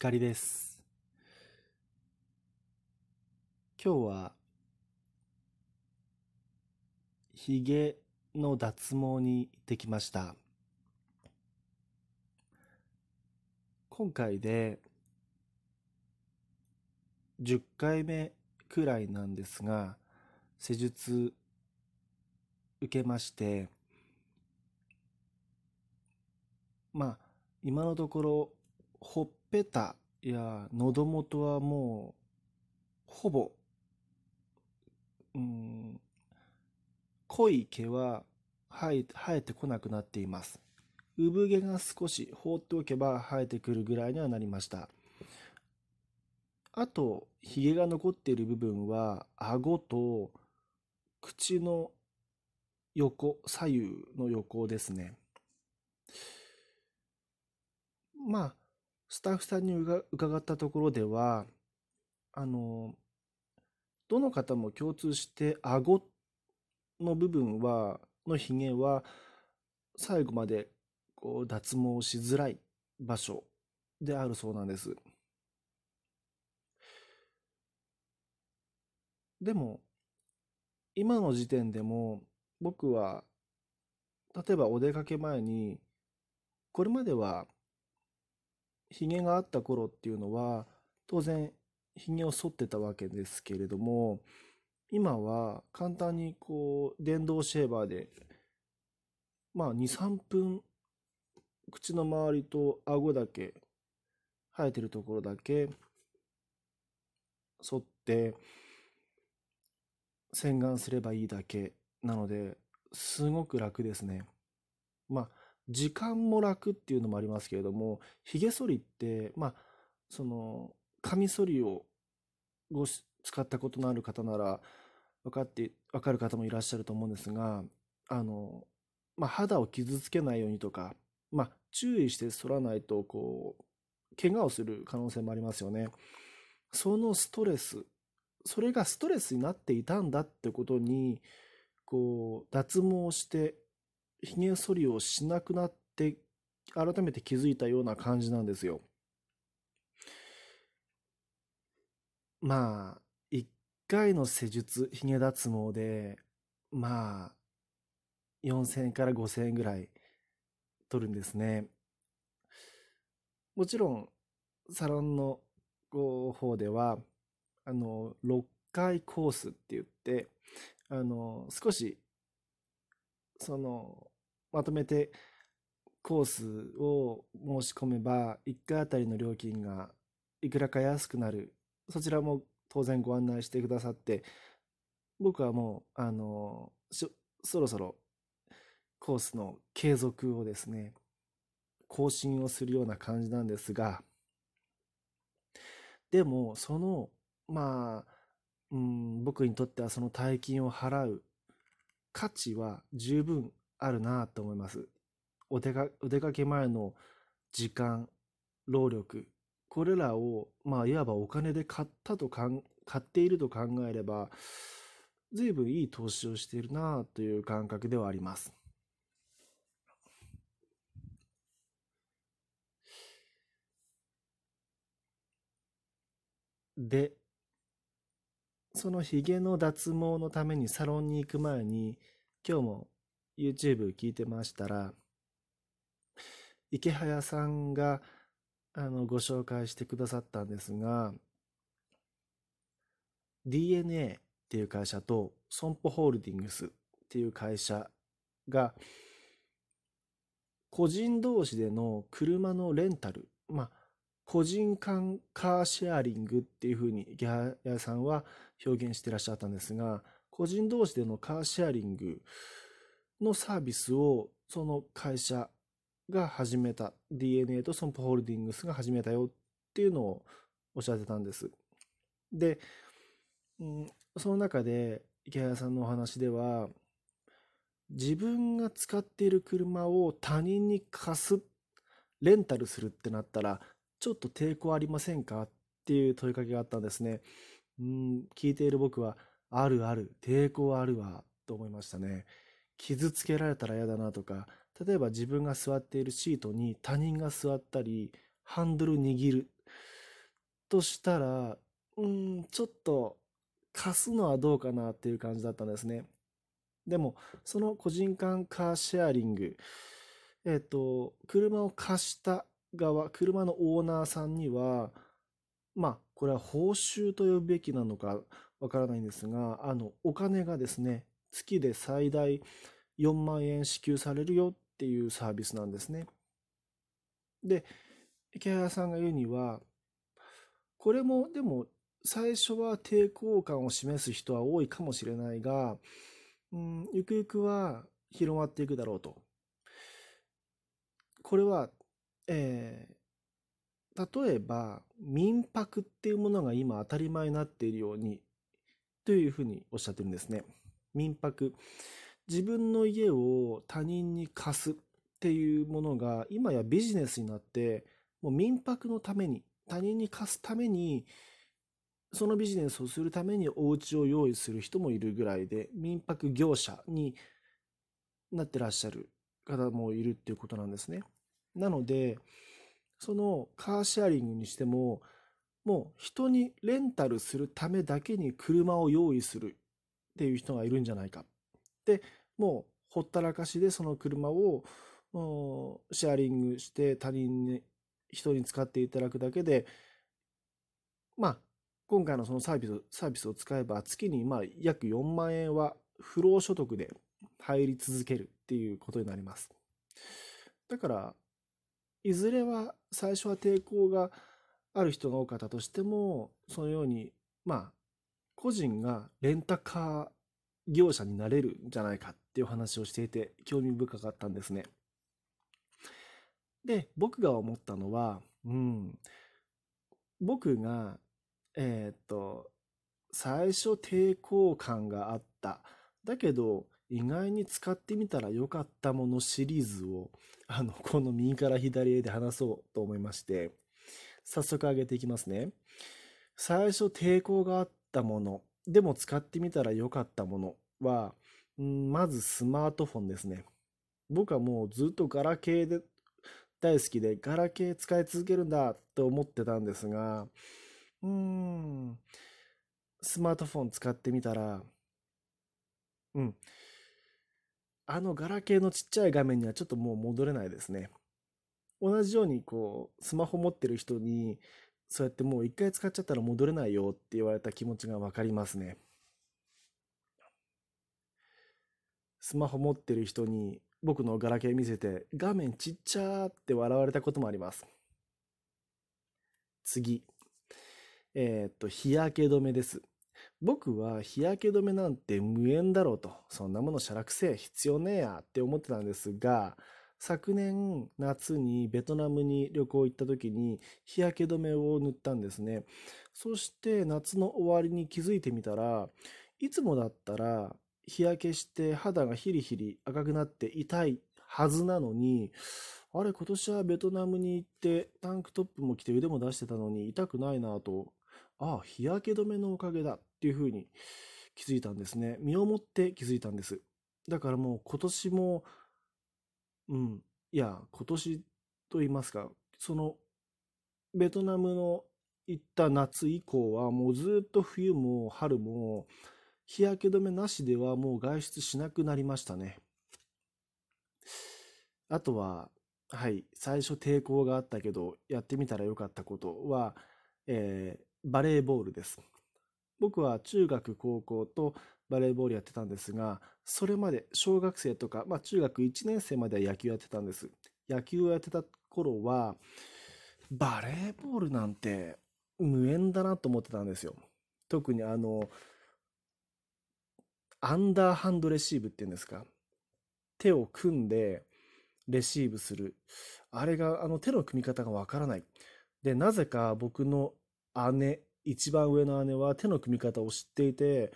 光です。今日は、ひげの脱毛に行ってきました。今回で10回目くらいなんですが、施術受けまして、まあ、今のところほっぺたや喉元はもうほぼ、うん、濃い毛は生え生えてこなくなっています。産毛が少し放っておけば生えてくるぐらいにはなりました。あと、ひげが残っている部分は、顎と口の横、左右の横ですね。まあ、スタッフさんに伺ったところでは、あの、どの方も共通して顎の部分は、のひげは、最後までこう脱毛しづらい場所であるそうなんです。でも、今の時点でも僕は、例えばお出かけ前に、これまではひげがあった頃っていうのは、当然、ひげを剃ってたわけですけれども、今は簡単にこう、電動シェーバーで、まあ、2、3分、口の周りと顎だけ、生えてるところだけ、剃って、洗顔すればいいだけなので、すごく楽ですね。まあ、時間も楽っていうのもありますけれども、髭剃りって、まあ、その、カミソリをご使ったことのある方なら、分かって、分かる方もいらっしゃると思うんですが、あの、まあ、肌を傷つけないようにとか、まあ、注意して剃らないと、こう、怪我をする可能性もありますよね。そのストレス、それがストレスになっていたんだってことに、こう、脱毛して髭剃りをしなくなって改めて気づいたような感じなんですよ。まあ、一回の施術、髭脱毛で、まあ、4000円から5000円ぐらい取るんですね。もちろん、サロンの方では、あの、6回コースって言って、あの、少し、その、まとめてコースを申し込めば、1回あたりの料金がいくらか安くなる。そちらも当然ご案内してくださって、僕はもう、あの、そろそろコースの継続をですね、更新をするような感じなんですが、でも、その、まあ、うん、僕にとってはその大金を払う価値は十分あるなと思います。お出かお出かけ前の時間、労力、これらを、まあ、いわばお金で買ったとかん、買っていると考えれば、随分いい投資をしているなという感覚ではあります。で、そのヒゲの脱毛のためにサロンに行く前に、今日も YouTube 聞いてましたら、池早さんがあのご紹介してくださったんですが、DNA っていう会社と損保ホールディングスっていう会社が個人同士での車のレンタル、まあ、個人間カーシェアリングっていうふうに池早さんは表現してらっしゃったんですが、個人同士でのカーシェアリングのサービスをその会社が始めた DNA と損保ホールディングスが始めたよっていうのをおっしゃってたんです。で、うん、その中で池谷さんのお話では自分が使っている車を他人に貸すレンタルするってなったらちょっと抵抗ありませんかっていう問いかけがあったんですね。うん、聞いている僕はあるある抵抗あるわと思いましたね。傷つけられたら嫌だなとか、例えば自分が座っているシートに他人が座ったり、ハンドル握る。としたら、うん、ちょっと貸すのはどうかなっていう感じだったんですね。でも、その個人間カーシェアリング、えっと、車を貸した側、車のオーナーさんには、まあ、これは報酬と呼ぶべきなのかわからないんですが、あの、お金がですね、月で最大4万円支給されるよっていうサービスなんですね。で、池谷さんが言うには、これもでも最初は抵抗感を示す人は多いかもしれないが、うん、ゆくゆくは広まっていくだろうと。これは、えー、例えば民泊っていうものが今当たり前になっているようにというふうにおっしゃってるんですね。民泊。自分の家を他人に貸すっていうものが今やビジネスになってもう民泊のために他人に貸すためにそのビジネスをするためにお家を用意する人もいるぐらいで民泊業者になってらっしゃる方もいるっていうことなんですね。なのでそのカーシェアリングにしてももう人にレンタルするためだけに車を用意するっていう人がいるんじゃないか。で、もうほったらかしでその車をシェアリングして他人に、人に使っていただくだけで、まあ、今回のそのサービスサービスを使えば月にまあ約4万円は不労所得で入り続けるっていうことになります。だから、いずれは最初は抵抗がある人が多かったとしても、そのように、まあ、個人がレンタカー業者になれるんじゃないかっていう話をしていて、興味深かったんですね。で、僕が思ったのは、うん、僕が、えー、っと、最初抵抗感があった。だけど、意外に使ってみたらよかったものシリーズを、あの、この右から左へで話そうと思いまして、早速上げていきますね。最初抵抗があったもの、でも使ってみたら良かったものは、まずスマートフォンですね。僕はもうずっとガラケーで大好きで、ガラケー使い続けるんだと思ってたんですが、うーん、スマートフォン使ってみたら、うん、あのガラケーのちっちゃい画面にはちょっともう戻れないですね。同じようにこう、スマホ持ってる人に、そうやってもう一回使っちゃったら戻れないよって言われた気持ちがわかりますね。スマホ持ってる人に僕のガラケー見せて画面ちっちゃーって笑われたこともあります。次。えー、っと、日焼け止めです。僕は日焼け止めなんて無縁だろうと、そんなものしゃらくせえ必要ねえやって思ってたんですが、昨年夏にベトナムに旅行行った時に日焼け止めを塗ったんですね。そして夏の終わりに気づいてみたら、いつもだったら日焼けして肌がヒリヒリ赤くなって痛いはずなのに、あれ今年はベトナムに行ってタンクトップも着て腕も出してたのに痛くないなと、ああ、日焼け止めのおかげだっていうふうに気づいたんですね。身をもって気づいたんです。だからもう今年もうん。いや、今年と言いますか、その、ベトナムの行った夏以降は、もうずっと冬も春も、日焼け止めなしではもう外出しなくなりましたね。あとは、はい、最初抵抗があったけど、やってみたらよかったことは、えー、バレーボールです。僕は中学、高校とバレーボールやってたんですが、それまで小学生とか、まあ中学1年生までは野球やってたんです。野球をやってた頃は、バレーボールなんて無縁だなと思ってたんですよ。特にあの、アンダーハンドレシーブっていうんですか。手を組んでレシーブする。あれが、あの手の組み方がわからない。で、なぜか僕の姉、一番上の姉は手の組み方を知っていて、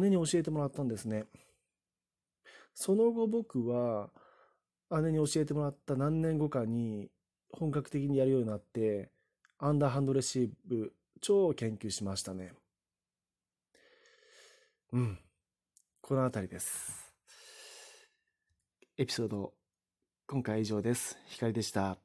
姉に教えてもらったんですね。その後僕は姉に教えてもらった何年後かに本格的にやるようになって、アンダーハンドレシーブ超研究しましたね。うん。この辺りです。エピソード、今回以上です。光でした。